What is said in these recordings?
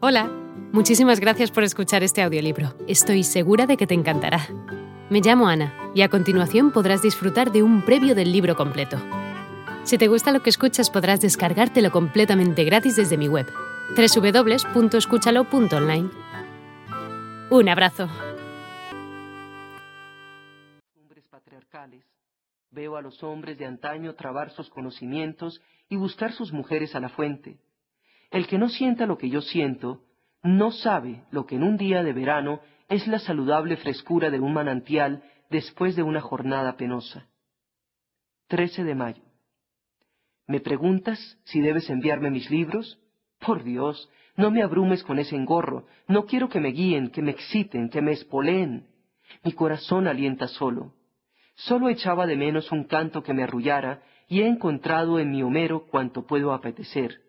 Hola, muchísimas gracias por escuchar este audiolibro. Estoy segura de que te encantará. Me llamo Ana y a continuación podrás disfrutar de un previo del libro completo. Si te gusta lo que escuchas podrás descargártelo completamente gratis desde mi web, www.escúchalo.online. Un abrazo. Hombres patriarcales. Veo a los hombres de antaño trabar sus conocimientos y buscar sus mujeres a la fuente el que no sienta lo que yo siento, no sabe lo que en un día de verano es la saludable frescura de un manantial después de una jornada penosa. 13 de mayo. ¿Me preguntas si debes enviarme mis libros? Por Dios, no me abrumes con ese engorro. No quiero que me guíen, que me exciten, que me espoleen. Mi corazón alienta solo. Solo echaba de menos un canto que me arrullara y he encontrado en mi Homero cuanto puedo apetecer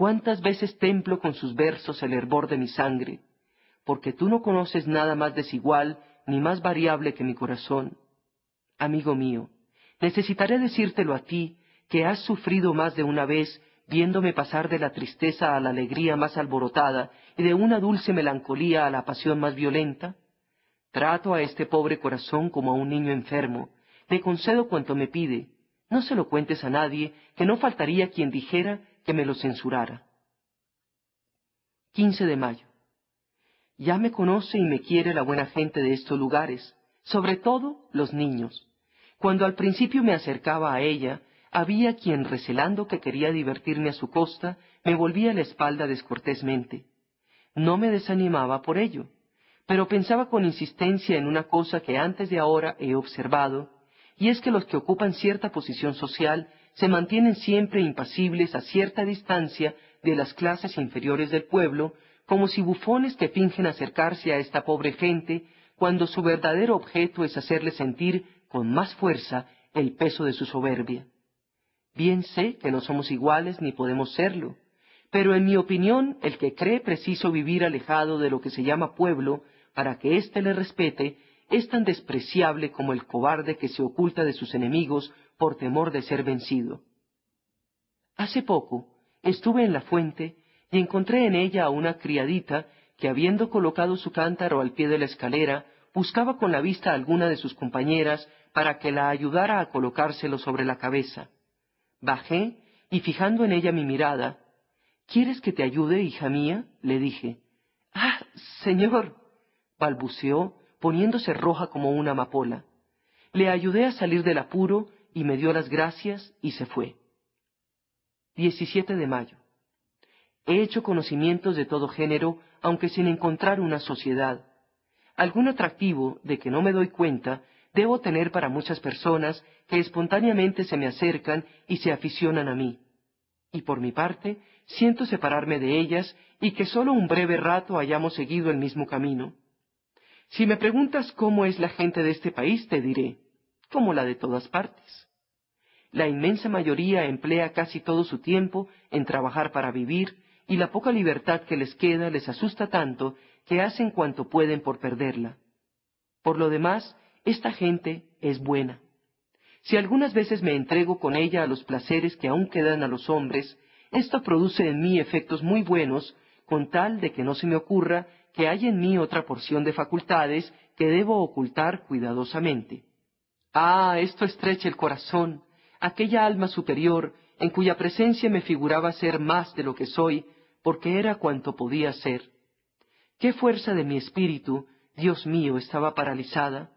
cuántas veces templo con sus versos el hervor de mi sangre, porque tú no conoces nada más desigual ni más variable que mi corazón. Amigo mío, necesitaré decírtelo a ti, que has sufrido más de una vez viéndome pasar de la tristeza a la alegría más alborotada y de una dulce melancolía a la pasión más violenta. Trato a este pobre corazón como a un niño enfermo, le concedo cuanto me pide, no se lo cuentes a nadie, que no faltaría quien dijera que me lo censurara. 15 de mayo. Ya me conoce y me quiere la buena gente de estos lugares, sobre todo los niños. Cuando al principio me acercaba a ella, había quien, recelando que quería divertirme a su costa, me volvía la espalda descortésmente. No me desanimaba por ello, pero pensaba con insistencia en una cosa que antes de ahora he observado, y es que los que ocupan cierta posición social se mantienen siempre impasibles a cierta distancia de las clases inferiores del pueblo, como si bufones que fingen acercarse a esta pobre gente, cuando su verdadero objeto es hacerle sentir con más fuerza el peso de su soberbia. Bien sé que no somos iguales ni podemos serlo, pero en mi opinión el que cree preciso vivir alejado de lo que se llama pueblo para que éste le respete, es tan despreciable como el cobarde que se oculta de sus enemigos por temor de ser vencido. Hace poco estuve en la fuente y encontré en ella a una criadita que habiendo colocado su cántaro al pie de la escalera, buscaba con la vista a alguna de sus compañeras para que la ayudara a colocárselo sobre la cabeza. Bajé y fijando en ella mi mirada, ¿Quieres que te ayude, hija mía? le dije. Ah, señor, balbuceó, poniéndose roja como una amapola. Le ayudé a salir del apuro y me dio las gracias y se fue. 17 de mayo. He hecho conocimientos de todo género, aunque sin encontrar una sociedad. Algún atractivo de que no me doy cuenta debo tener para muchas personas que espontáneamente se me acercan y se aficionan a mí. Y por mi parte, siento separarme de ellas y que solo un breve rato hayamos seguido el mismo camino. Si me preguntas cómo es la gente de este país, te diré, como la de todas partes. La inmensa mayoría emplea casi todo su tiempo en trabajar para vivir, y la poca libertad que les queda les asusta tanto que hacen cuanto pueden por perderla. Por lo demás, esta gente es buena. Si algunas veces me entrego con ella a los placeres que aún quedan a los hombres, esto produce en mí efectos muy buenos, con tal de que no se me ocurra que hay en mí otra porción de facultades que debo ocultar cuidadosamente. Ah, esto estrecha el corazón, aquella alma superior en cuya presencia me figuraba ser más de lo que soy, porque era cuanto podía ser. ¿Qué fuerza de mi espíritu, Dios mío, estaba paralizada?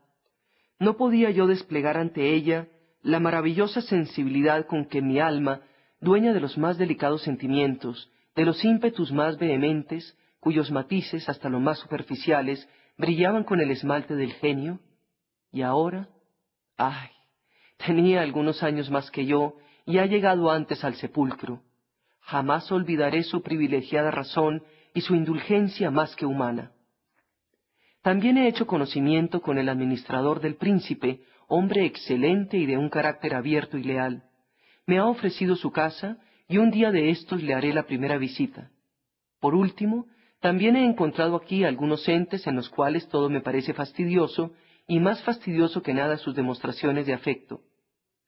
No podía yo desplegar ante ella la maravillosa sensibilidad con que mi alma, dueña de los más delicados sentimientos, de los ímpetus más vehementes, cuyos matices, hasta lo más superficiales, brillaban con el esmalte del genio? Y ahora, ay, tenía algunos años más que yo y ha llegado antes al sepulcro. Jamás olvidaré su privilegiada razón y su indulgencia más que humana. También he hecho conocimiento con el administrador del príncipe, hombre excelente y de un carácter abierto y leal. Me ha ofrecido su casa y un día de estos le haré la primera visita. Por último, también he encontrado aquí algunos entes en los cuales todo me parece fastidioso y más fastidioso que nada sus demostraciones de afecto.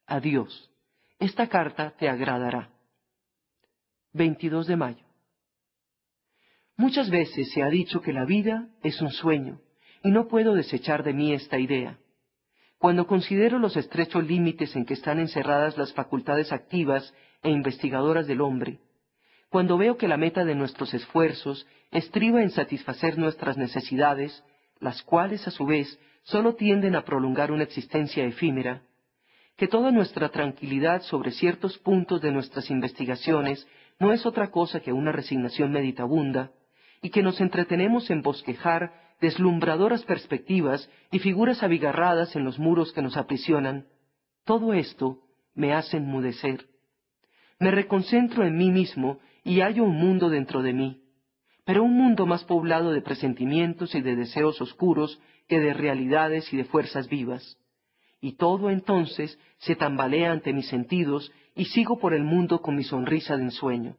Adiós. Esta carta te agradará. 22 de mayo. Muchas veces se ha dicho que la vida es un sueño, y no puedo desechar de mí esta idea. Cuando considero los estrechos límites en que están encerradas las facultades activas e investigadoras del hombre, cuando veo que la meta de nuestros esfuerzos estriba en satisfacer nuestras necesidades, las cuales a su vez sólo tienden a prolongar una existencia efímera, que toda nuestra tranquilidad sobre ciertos puntos de nuestras investigaciones no es otra cosa que una resignación meditabunda, y que nos entretenemos en bosquejar deslumbradoras perspectivas y figuras abigarradas en los muros que nos aprisionan, todo esto me hace enmudecer. Me reconcentro en mí mismo y hallo un mundo dentro de mí, pero un mundo más poblado de presentimientos y de deseos oscuros que de realidades y de fuerzas vivas. Y todo entonces se tambalea ante mis sentidos y sigo por el mundo con mi sonrisa de ensueño.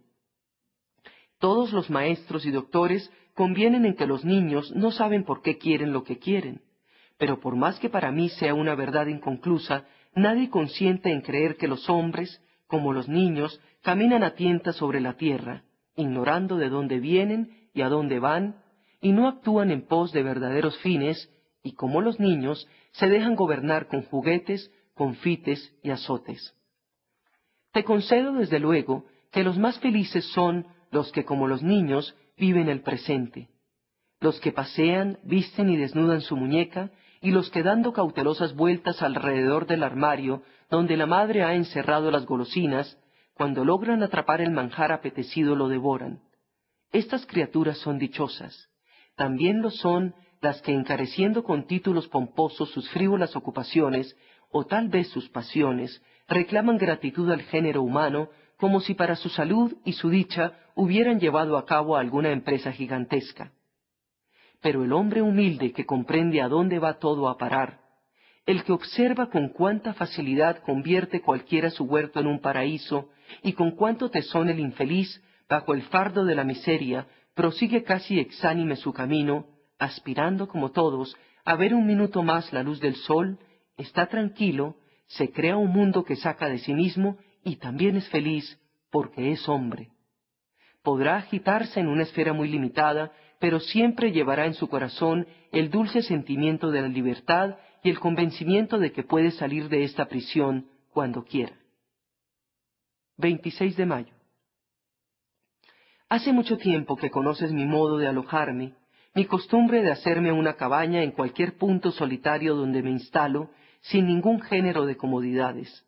Todos los maestros y doctores convienen en que los niños no saben por qué quieren lo que quieren, pero por más que para mí sea una verdad inconclusa, nadie consiente en creer que los hombres, como los niños, caminan a tientas sobre la tierra, ignorando de dónde vienen y a dónde van, y no actúan en pos de verdaderos fines, y como los niños, se dejan gobernar con juguetes, confites y azotes. Te concedo desde luego que los más felices son los que como los niños viven el presente, los que pasean, visten y desnudan su muñeca, y los que dando cautelosas vueltas alrededor del armario donde la madre ha encerrado las golosinas, cuando logran atrapar el manjar apetecido lo devoran. Estas criaturas son dichosas. También lo son las que encareciendo con títulos pomposos sus frívolas ocupaciones, o tal vez sus pasiones, reclaman gratitud al género humano como si para su salud y su dicha hubieran llevado a cabo alguna empresa gigantesca. Pero el hombre humilde que comprende a dónde va todo a parar, el que observa con cuánta facilidad convierte cualquiera su huerto en un paraíso y con cuánto tesón el infeliz, bajo el fardo de la miseria, prosigue casi exánime su camino, aspirando como todos a ver un minuto más la luz del sol, está tranquilo, se crea un mundo que saca de sí mismo y también es feliz porque es hombre. Podrá agitarse en una esfera muy limitada, pero siempre llevará en su corazón el dulce sentimiento de la libertad y el convencimiento de que puede salir de esta prisión cuando quiera. 26 de mayo. Hace mucho tiempo que conoces mi modo de alojarme, mi costumbre de hacerme una cabaña en cualquier punto solitario donde me instalo, sin ningún género de comodidades.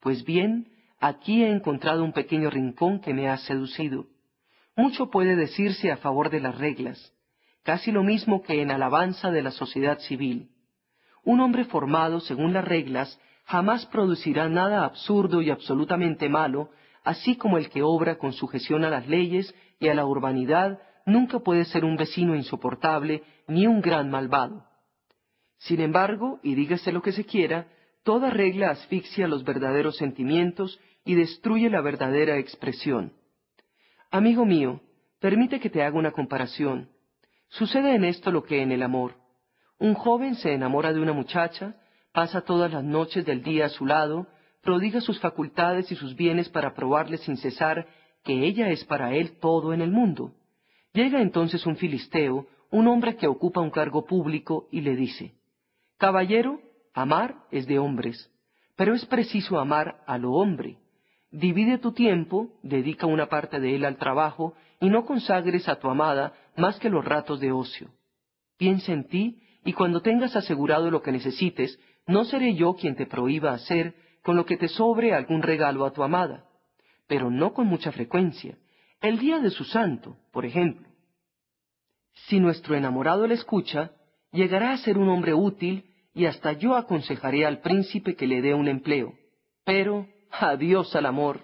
Pues bien, aquí he encontrado un pequeño rincón que me ha seducido. Mucho puede decirse a favor de las reglas, casi lo mismo que en alabanza de la sociedad civil. Un hombre formado según las reglas jamás producirá nada absurdo y absolutamente malo, así como el que obra con sujeción a las leyes y a la urbanidad nunca puede ser un vecino insoportable ni un gran malvado. Sin embargo, y dígase lo que se quiera, Toda regla asfixia los verdaderos sentimientos y destruye la verdadera expresión. Amigo mío, permite que te haga una comparación. Sucede en esto lo que en el amor. Un joven se enamora de una muchacha, pasa todas las noches del día a su lado, prodiga sus facultades y sus bienes para probarle sin cesar que ella es para él todo en el mundo. Llega entonces un filisteo, un hombre que ocupa un cargo público, y le dice, Caballero, Amar es de hombres, pero es preciso amar a lo hombre. Divide tu tiempo, dedica una parte de él al trabajo, y no consagres a tu amada más que los ratos de ocio. Piensa en ti, y cuando tengas asegurado lo que necesites, no seré yo quien te prohíba hacer con lo que te sobre algún regalo a tu amada, pero no con mucha frecuencia. El día de su santo, por ejemplo. Si nuestro enamorado le escucha, llegará a ser un hombre útil y hasta yo aconsejaré al príncipe que le dé un empleo. Pero adiós al amor,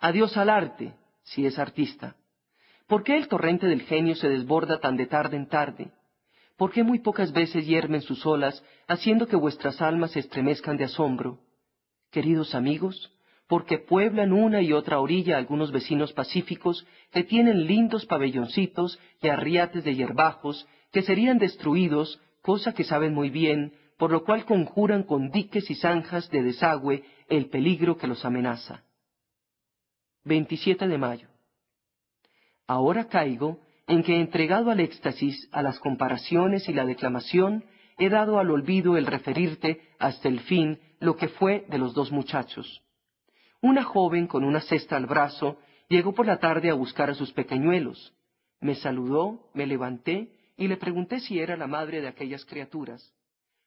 adiós al arte, si es artista. ¿Por qué el torrente del genio se desborda tan de tarde en tarde? ¿Por qué muy pocas veces hiermen sus olas, haciendo que vuestras almas se estremezcan de asombro? Queridos amigos, porque pueblan una y otra orilla algunos vecinos pacíficos que tienen lindos pabelloncitos y arriates de yerbajos que serían destruidos, cosa que saben muy bien, por lo cual conjuran con diques y zanjas de desagüe el peligro que los amenaza. 27 de mayo. Ahora caigo en que entregado al éxtasis, a las comparaciones y la declamación, he dado al olvido el referirte hasta el fin lo que fue de los dos muchachos. Una joven con una cesta al brazo llegó por la tarde a buscar a sus pequeñuelos. Me saludó, me levanté y le pregunté si era la madre de aquellas criaturas.